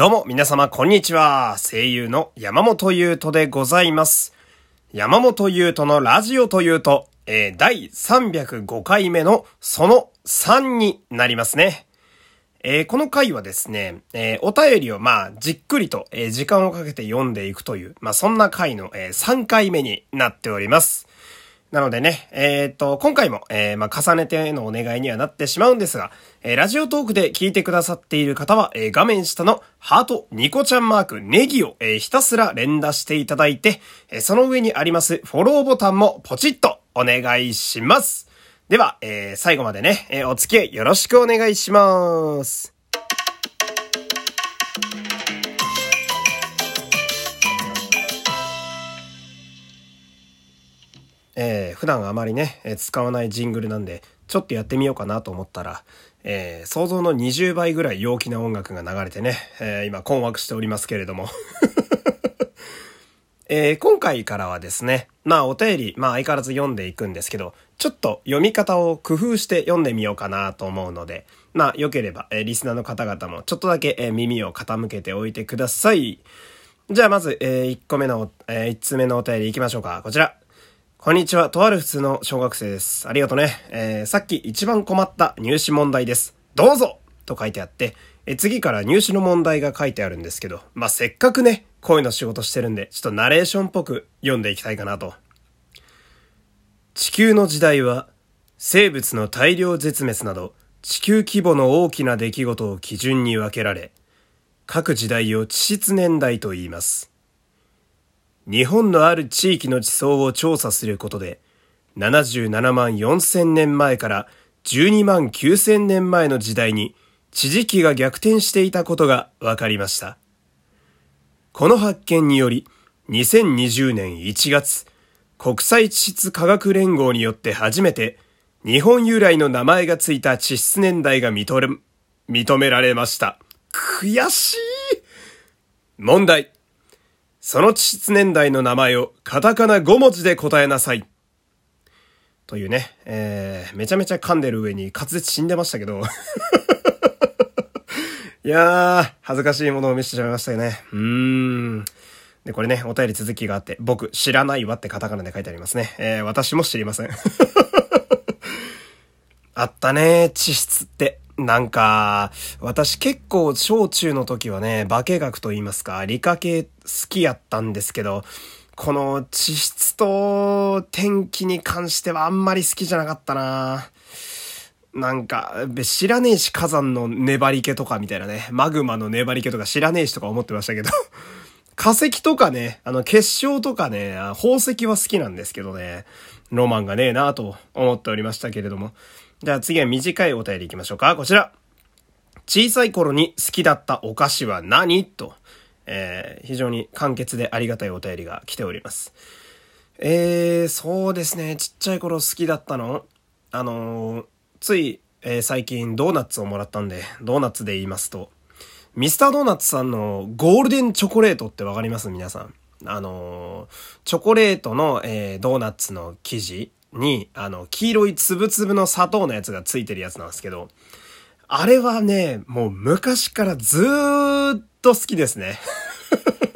どうも皆様こんにちは。声優の山本優斗でございます。山本優斗のラジオというと、えー第305回目のその3になりますね。えーこの回はですね、えーお便りをまあじっくりと、えー時間をかけて読んでいくという、まあそんな回の、えー3回目になっております。なのでね、えーっと、今回も、えーまあ、重ねてのお願いにはなってしまうんですが、えーラジオトークで聞いてくださっている方は、えー画面下のハート、ニコちゃんマーク、ネギを、えーひたすら連打していただいて、えーその上にありますフォローボタンもポチッとお願いします。では、えー最後までね、えーお付き合いよろしくお願いします。普段あまりね、え使わないジングルなんで、ちょっとやってみようかなと思ったら、えー想像の20倍ぐらい陽気な音楽が流れてね、えー今困惑しておりますけれども。えー今回からはですね、まあお便り、まあ相変わらず読んでいくんですけど、ちょっと読み方を工夫して読んでみようかなと思うので、まあ良ければ、えーリスナーの方々もちょっとだけ、えー耳を傾けておいてください。じゃあまず、え1個目の、え1つ目のお便り行きましょうか。こちら。こんにちは。とある普通の小学生です。ありがとね。えーさっき一番困った入試問題です。どうぞと書いてあって、え次から入試の問題が書いてあるんですけど、まあ、せっかくね、声の仕事してるんで、ちょっとナレーションっぽく読んでいきたいかなと。地球の時代は、生物の大量絶滅など、地球規模の大きな出来事を基準に分けられ、各時代を地質年代と言います。日本のある地域の地層を調査することで、77万4千年前から12万9千年前の時代に地磁気が逆転していたことが分かりました。この発見により、2020年1月、国際地質科学連合によって初めて、日本由来の名前がついた地質年代が認め、認められました。悔しい問題。その地質年代の名前をカタカナ5文字で答えなさい。というね、えー、めちゃめちゃ噛んでる上に滑舌死んでましたけど。いやー、恥ずかしいものを見せてしまいましたよね。うーん。で、これね、お便り続きがあって、僕、知らないわってカタカナで書いてありますね。えー、私も知りません。あったねー、地質って。なんか、私結構小中の時はね、化学と言いますか、理科系好きやったんですけど、この地質と天気に関してはあんまり好きじゃなかったななんか、知らねえし火山の粘り気とかみたいなね、マグマの粘り気とか知らねえしとか思ってましたけど、化石とかね、あの結晶とかね、宝石は好きなんですけどね、ロマンがねえなと思っておりましたけれども。じゃあ次は短いお便り行きましょうか。こちら。小さい頃に好きだったお菓子は何？と、えー非常に簡潔でありがたいお便りが来ております。えー、そうですね。ちっちゃい頃好きだったのあのーつい、えー最近ドーナツをもらったんで、ドーナツで言いますと、ミスタードーナツさんのゴールデンチョコレートってわかります？皆さん。あのーチョコレートの、えードーナツの生地に、あの、黄色いつぶつぶの砂糖のやつがついてるやつなんですけど、あれはね、もう昔からずーっと好きですね。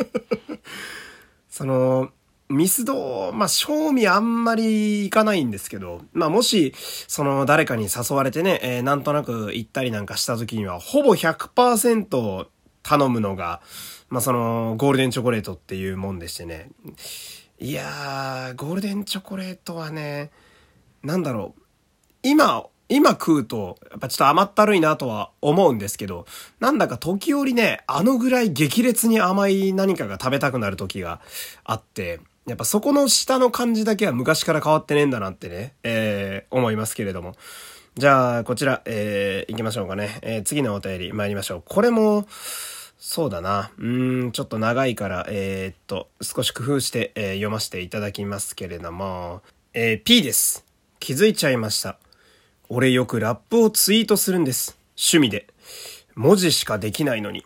その、ミスド、まあ、賞味あんまりいかないんですけど、まあ、もし、その、誰かに誘われてね、えーなんとなく行ったりなんかした時には、ほぼ100%頼むのが、まあ、その、ゴールデンチョコレートっていうもんでしてね。いやー、ゴールデンチョコレートはね、なんだろう、今、今食うと、やっぱちょっと甘ったるいなとは思うんですけど、なんだか時折ね、あのぐらい激烈に甘い何かが食べたくなる時があって、やっぱそこの下の感じだけは昔から変わってねえんだなってね、えー、思いますけれども。じゃあ、こちら、えー、行きましょうかね。えー、次のお便り参りましょう。これも、そうだな。うーん、ちょっと長いから、えー、っと、少し工夫して、えー読ませていただきますけれども、えー P です。気づいちゃいました。俺よくラップをツイートするんです。趣味で。文字しかできないのに。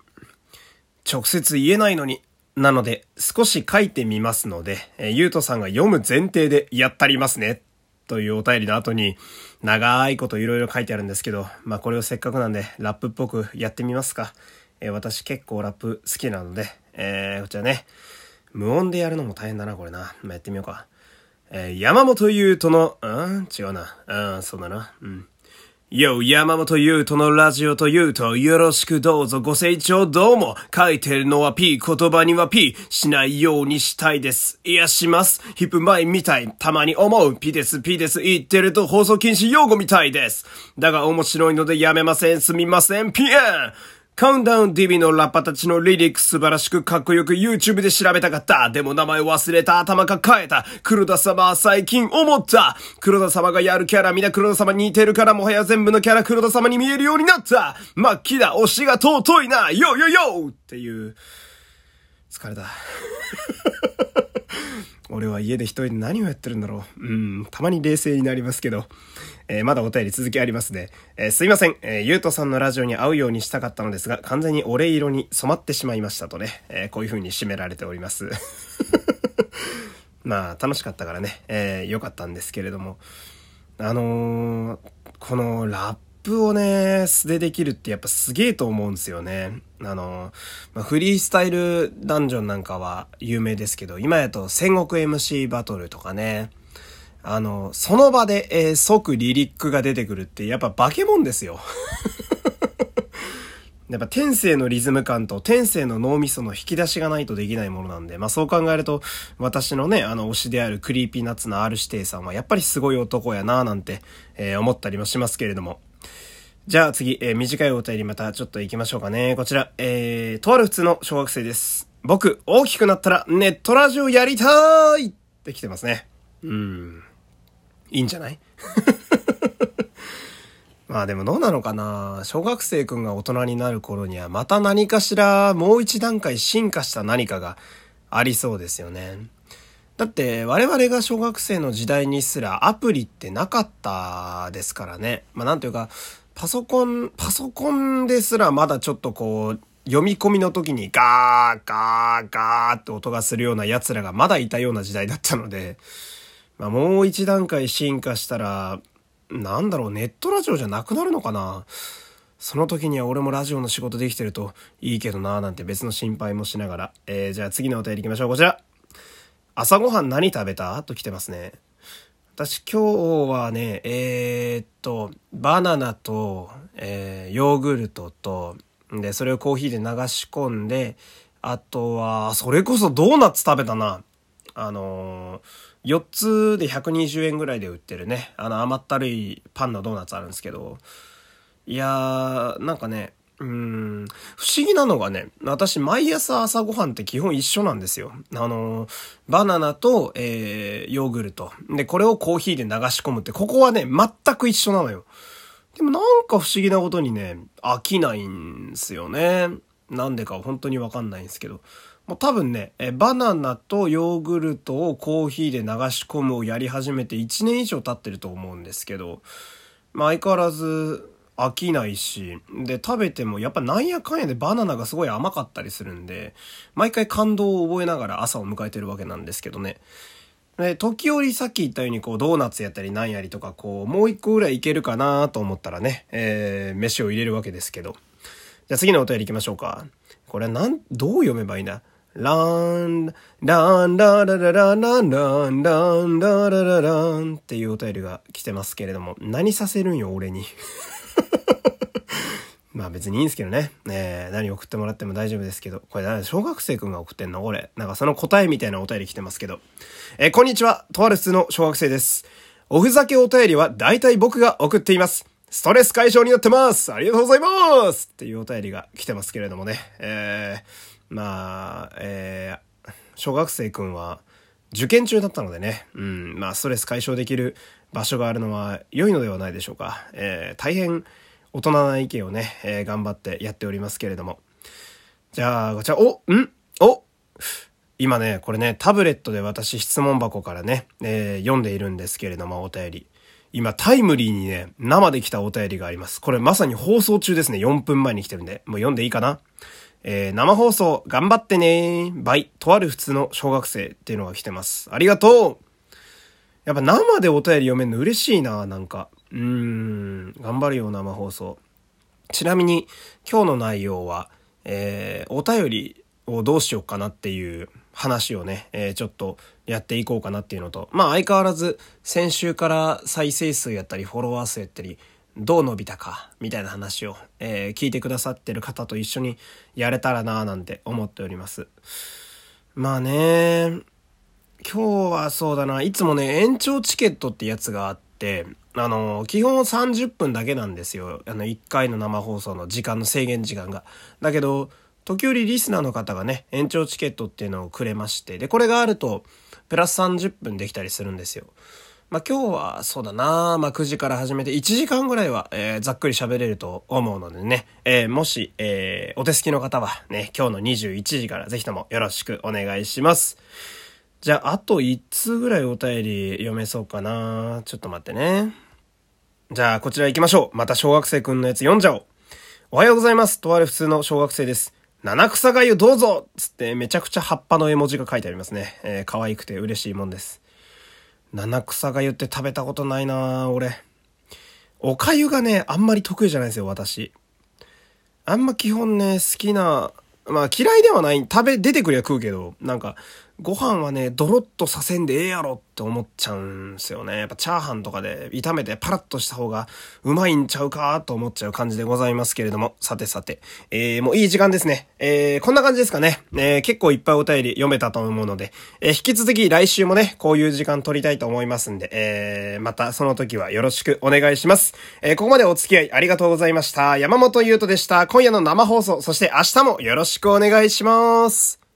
直接言えないのに。なので、少し書いてみますので、えーゆうとさんが読む前提でやったりますね。というお便りの後に、長いこといろいろ書いてあるんですけど、まあこれをせっかくなんで、ラップっぽくやってみますか。えー、私結構ラップ好きなので、えー、こちらね、無音でやるのも大変だな、これな。まあ、やってみようか。えー、山本優斗の、うん？違うな。うん、そうだな。うん。よ、山本優斗のラジオと言うと、よろしくどうぞご清聴どうも。書いてるのは P、言葉には P、しないようにしたいです。いや、します。ヒップ前みたい、たまに思う。P です、P です、言ってると放送禁止用語みたいです。だが面白いのでやめません。すみません。ピエンカウンダウン DB のラッパたちのリリック素晴らしくかっこよく YouTube で調べたかった。でも名前忘れた頭抱えた。黒田様は最近思った。黒田様がやるキャラ皆黒田様に似てるからもはや全部のキャラ黒田様に見えるようになった。末期だ、推しが尊いな。よよよっていう。疲れた。俺は家で一人で何をやってるんだろう。うん、たまに冷静になりますけど。えー、まだお便り続きありますね。えー、すいません。えー、ゆうとさんのラジオに合うようにしたかったのですが、完全にお礼色に染まってしまいましたとね、えー、こういう風に締められております。まあ、楽しかったからね、えー、良かったんですけれども、あのー、このラップをね、素でできるってやっぱすげえと思うんですよね。あの、まあ、フリースタイルダンジョンなんかは有名ですけど、今やと戦国 MC バトルとかね、あの、その場で、えー、即リリックが出てくるって、やっぱ化け物ですよ。やっぱ天性のリズム感と天性の脳みその引き出しがないとできないものなんで、まあそう考えると、私のね、あの推しである Creepy Nuts の R 指定さんはやっぱりすごい男やなぁなんて、えー、思ったりもしますけれども。じゃあ次、えー、短いお便りまたちょっと行きましょうかね。こちら、えー、とある普通の小学生です。僕、大きくなったらネットラジオやりたーいって来てますね。うん。いいんじゃない? まあでもどうなのかな小学生くんが大人になる頃にはまた何かしらもう一段階進化した何かがありそうですよね。だって我々が小学生の時代にすらアプリってなかったですからね。まあなんというか、パソコン、パソコンですらまだちょっとこう、読み込みの時にガーガーガーって音がするような奴らがまだいたような時代だったので、まあもう一段階進化したら、なんだろう、ネットラジオじゃなくなるのかなその時には俺もラジオの仕事できてるといいけどなーなんて別の心配もしながら。えー、じゃあ次のお便り行きましょう。こちら。朝ごはん何食べた？と来てますね。私今日はね、えー、っと、バナナと、えー、ヨーグルトと、で、それをコーヒーで流し込んで、あとは、それこそドーナツ食べたな。あのー、4つで120円ぐらいで売ってるね、あの甘ったるいパンのドーナツあるんですけど、いやー、なんかね、うん、不思議なのがね、私毎朝朝ごはんって基本一緒なんですよ。あの、バナナと、えー、ヨーグルト。で、これをコーヒーで流し込むって、ここはね、全く一緒なのよ。でもなんか不思議なことにね、飽きないんすよね。なんでか本当にわかんないんですけど。もう多分ね、えバナナとヨーグルトをコーヒーで流し込むをやり始めて1年以上経ってると思うんですけど、まあ相変わらず、飽きないし、で、食べてもやっぱなんやかんやでバナナがすごい甘かったりするんで、毎回感動を覚えながら朝を迎えてるわけなんですけどね。で、時折さっき言ったようにこうドーナツやったりなんやりとかこう、もう一個ぐらいいけるかなと思ったらね、えー、飯を入れるわけですけど。じゃあ次のお便り行きましょうか。これなん、どう読めばいいんだ？ラン、ラン、ラララララン、ラン、ラン、ラララランっていうお便りが来てますけれども、何させるんよ、俺に。まあ別にいいんですけどね。えー、何送ってもらっても大丈夫ですけど。これ小学生くんが送ってんのこれ。なんかその答えみたいなお便り来てますけど。え、こんにちは。とある普通の小学生です。おふざけお便りは大体僕が送っています。ストレス解消になってますありがとうございますっていうお便りが来てますけれどもね。えー、まあ、えー、小学生くんは受験中だったのでね。うん、まあストレス解消できる場所があるのは良いのではないでしょうか。えー、大変大人な意見をね、えー、頑張ってやっておりますけれども。じゃあ、こちら、おん？お？今ね、これね、タブレットで私質問箱からね、えー、読んでいるんですけれども、お便り。今、タイムリーにね、生で来たお便りがあります。これまさに放送中ですね。4分前に来てるんで、もう読んでいいかな？えー、生放送頑張ってねバイ、とある普通の小学生っていうのが来てます。ありがとうやっぱ生でお便り読めるの嬉しいな、なんか。うーん、頑張るよ、生放送。ちなみに、今日の内容は、えー、お便りをどうしようかなっていう話をね、えー、ちょっとやっていこうかなっていうのと、まあ相変わらず先週から再生数やったりフォロワー数やったり、どう伸びたか、みたいな話を、えー、聞いてくださってる方と一緒にやれたらなぁなんて思っております。まあね、今日はそうだな、いつもね、延長チケットってやつがあって、あの、基本30分だけなんですよ。あの、1回の生放送の時間の制限時間が。だけど、時折リスナーの方がね、延長チケットっていうのをくれまして、で、これがあると、プラス30分できたりするんですよ。まあ、今日はそうだなまあ、9時から始めて1時間ぐらいは、えー、ざっくり喋れると思うのでね、えー、もし、えー、お手すきの方はね、今日の21時からぜひともよろしくお願いします。じゃあ、あと1通ぐらいお便り読めそうかなちょっと待ってね。じゃあ、こちら行きましょう。また小学生くんのやつ読んじゃおう。おはようございます。とある普通の小学生です。七草がゆどうぞつってめちゃくちゃ葉っぱの絵文字が書いてありますね。えー、可愛くて嬉しいもんです。七草が言って食べたことないな俺。おかゆがね、あんまり得意じゃないんですよ、私。あんま基本ね、好きな、まあ嫌いではない、食べ、出てくりゃ食うけど、なんか、ご飯はね、ドロッとさせんでええやろって思っちゃうんすよね。やっぱチャーハンとかで炒めてパラッとした方がうまいんちゃうかと思っちゃう感じでございますけれども。さてさて。えー、もういい時間ですね。えー、こんな感じですかね。えー、結構いっぱいお便り読めたと思うので、えー、引き続き来週もね、こういう時間取りたいと思いますんで、えー、またその時はよろしくお願いします。えー、ここまでお付き合いありがとうございました。山本優斗でした。今夜の生放送、そして明日もよろしくお願いします。